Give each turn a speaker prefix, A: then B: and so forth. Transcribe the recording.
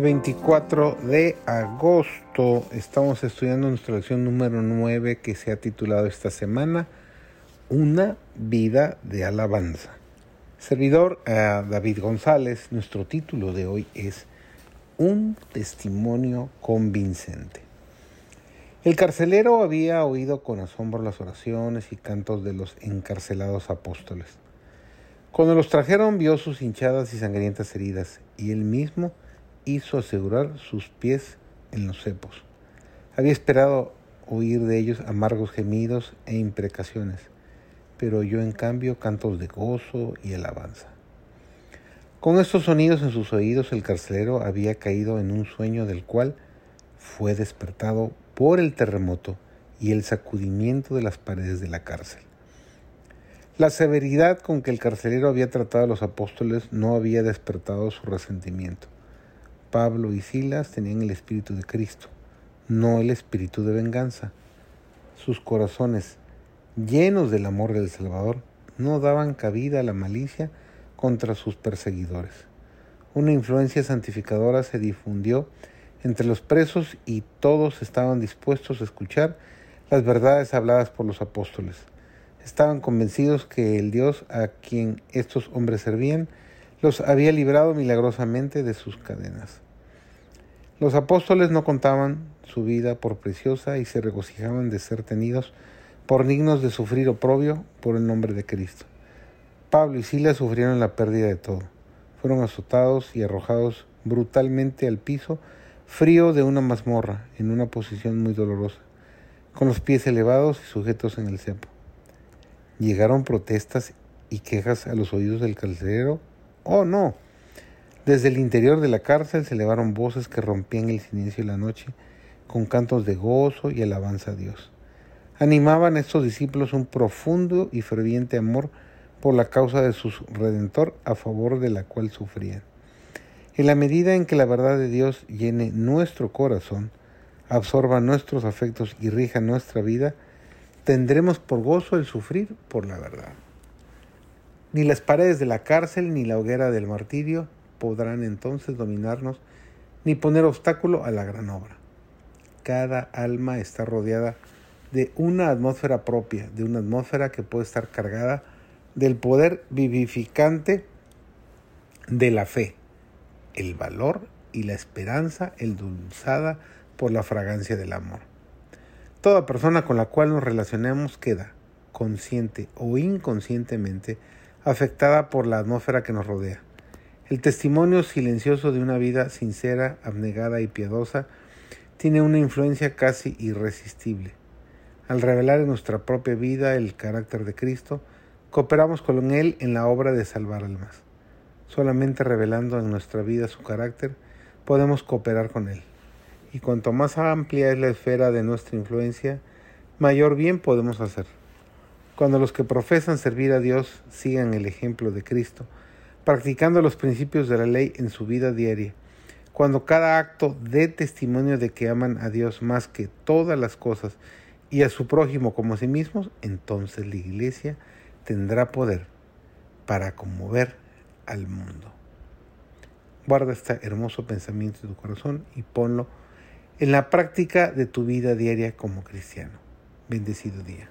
A: 24 de agosto estamos estudiando nuestra lección número 9 que se ha titulado esta semana Una vida de alabanza. Servidor eh, David González, nuestro título de hoy es Un testimonio convincente. El carcelero había oído con asombro las oraciones y cantos de los encarcelados apóstoles. Cuando los trajeron vio sus hinchadas y sangrientas heridas y él mismo hizo asegurar sus pies en los cepos. Había esperado oír de ellos amargos gemidos e imprecaciones, pero oyó en cambio cantos de gozo y alabanza. Con estos sonidos en sus oídos el carcelero había caído en un sueño del cual fue despertado por el terremoto y el sacudimiento de las paredes de la cárcel. La severidad con que el carcelero había tratado a los apóstoles no había despertado su resentimiento. Pablo y Silas tenían el espíritu de Cristo, no el espíritu de venganza. Sus corazones, llenos del amor del Salvador, no daban cabida a la malicia contra sus perseguidores. Una influencia santificadora se difundió entre los presos y todos estaban dispuestos a escuchar las verdades habladas por los apóstoles. Estaban convencidos que el Dios a quien estos hombres servían los había librado milagrosamente de sus cadenas. Los apóstoles no contaban su vida por preciosa y se regocijaban de ser tenidos por dignos de sufrir oprobio por el nombre de Cristo. Pablo y Silas sufrieron la pérdida de todo. Fueron azotados y arrojados brutalmente al piso frío de una mazmorra, en una posición muy dolorosa, con los pies elevados y sujetos en el cepo. Llegaron protestas y quejas a los oídos del carcelero Oh, no. Desde el interior de la cárcel se elevaron voces que rompían el silencio de la noche con cantos de gozo y alabanza a Dios. Animaban a estos discípulos un profundo y ferviente amor por la causa de su Redentor a favor de la cual sufrían. En la medida en que la verdad de Dios llene nuestro corazón, absorba nuestros afectos y rija nuestra vida, tendremos por gozo el sufrir por la verdad. Ni las paredes de la cárcel ni la hoguera del martirio podrán entonces dominarnos ni poner obstáculo a la gran obra. Cada alma está rodeada de una atmósfera propia, de una atmósfera que puede estar cargada del poder vivificante de la fe, el valor y la esperanza endulzada por la fragancia del amor. Toda persona con la cual nos relacionemos queda, consciente o inconscientemente, afectada por la atmósfera que nos rodea. El testimonio silencioso de una vida sincera, abnegada y piadosa tiene una influencia casi irresistible. Al revelar en nuestra propia vida el carácter de Cristo, cooperamos con Él en la obra de salvar almas. Solamente revelando en nuestra vida su carácter, podemos cooperar con Él. Y cuanto más amplia es la esfera de nuestra influencia, mayor bien podemos hacer. Cuando los que profesan servir a Dios sigan el ejemplo de Cristo, practicando los principios de la ley en su vida diaria, cuando cada acto dé testimonio de que aman a Dios más que todas las cosas y a su prójimo como a sí mismos, entonces la iglesia tendrá poder para conmover al mundo. Guarda este hermoso pensamiento en tu corazón y ponlo en la práctica de tu vida diaria como cristiano. Bendecido día.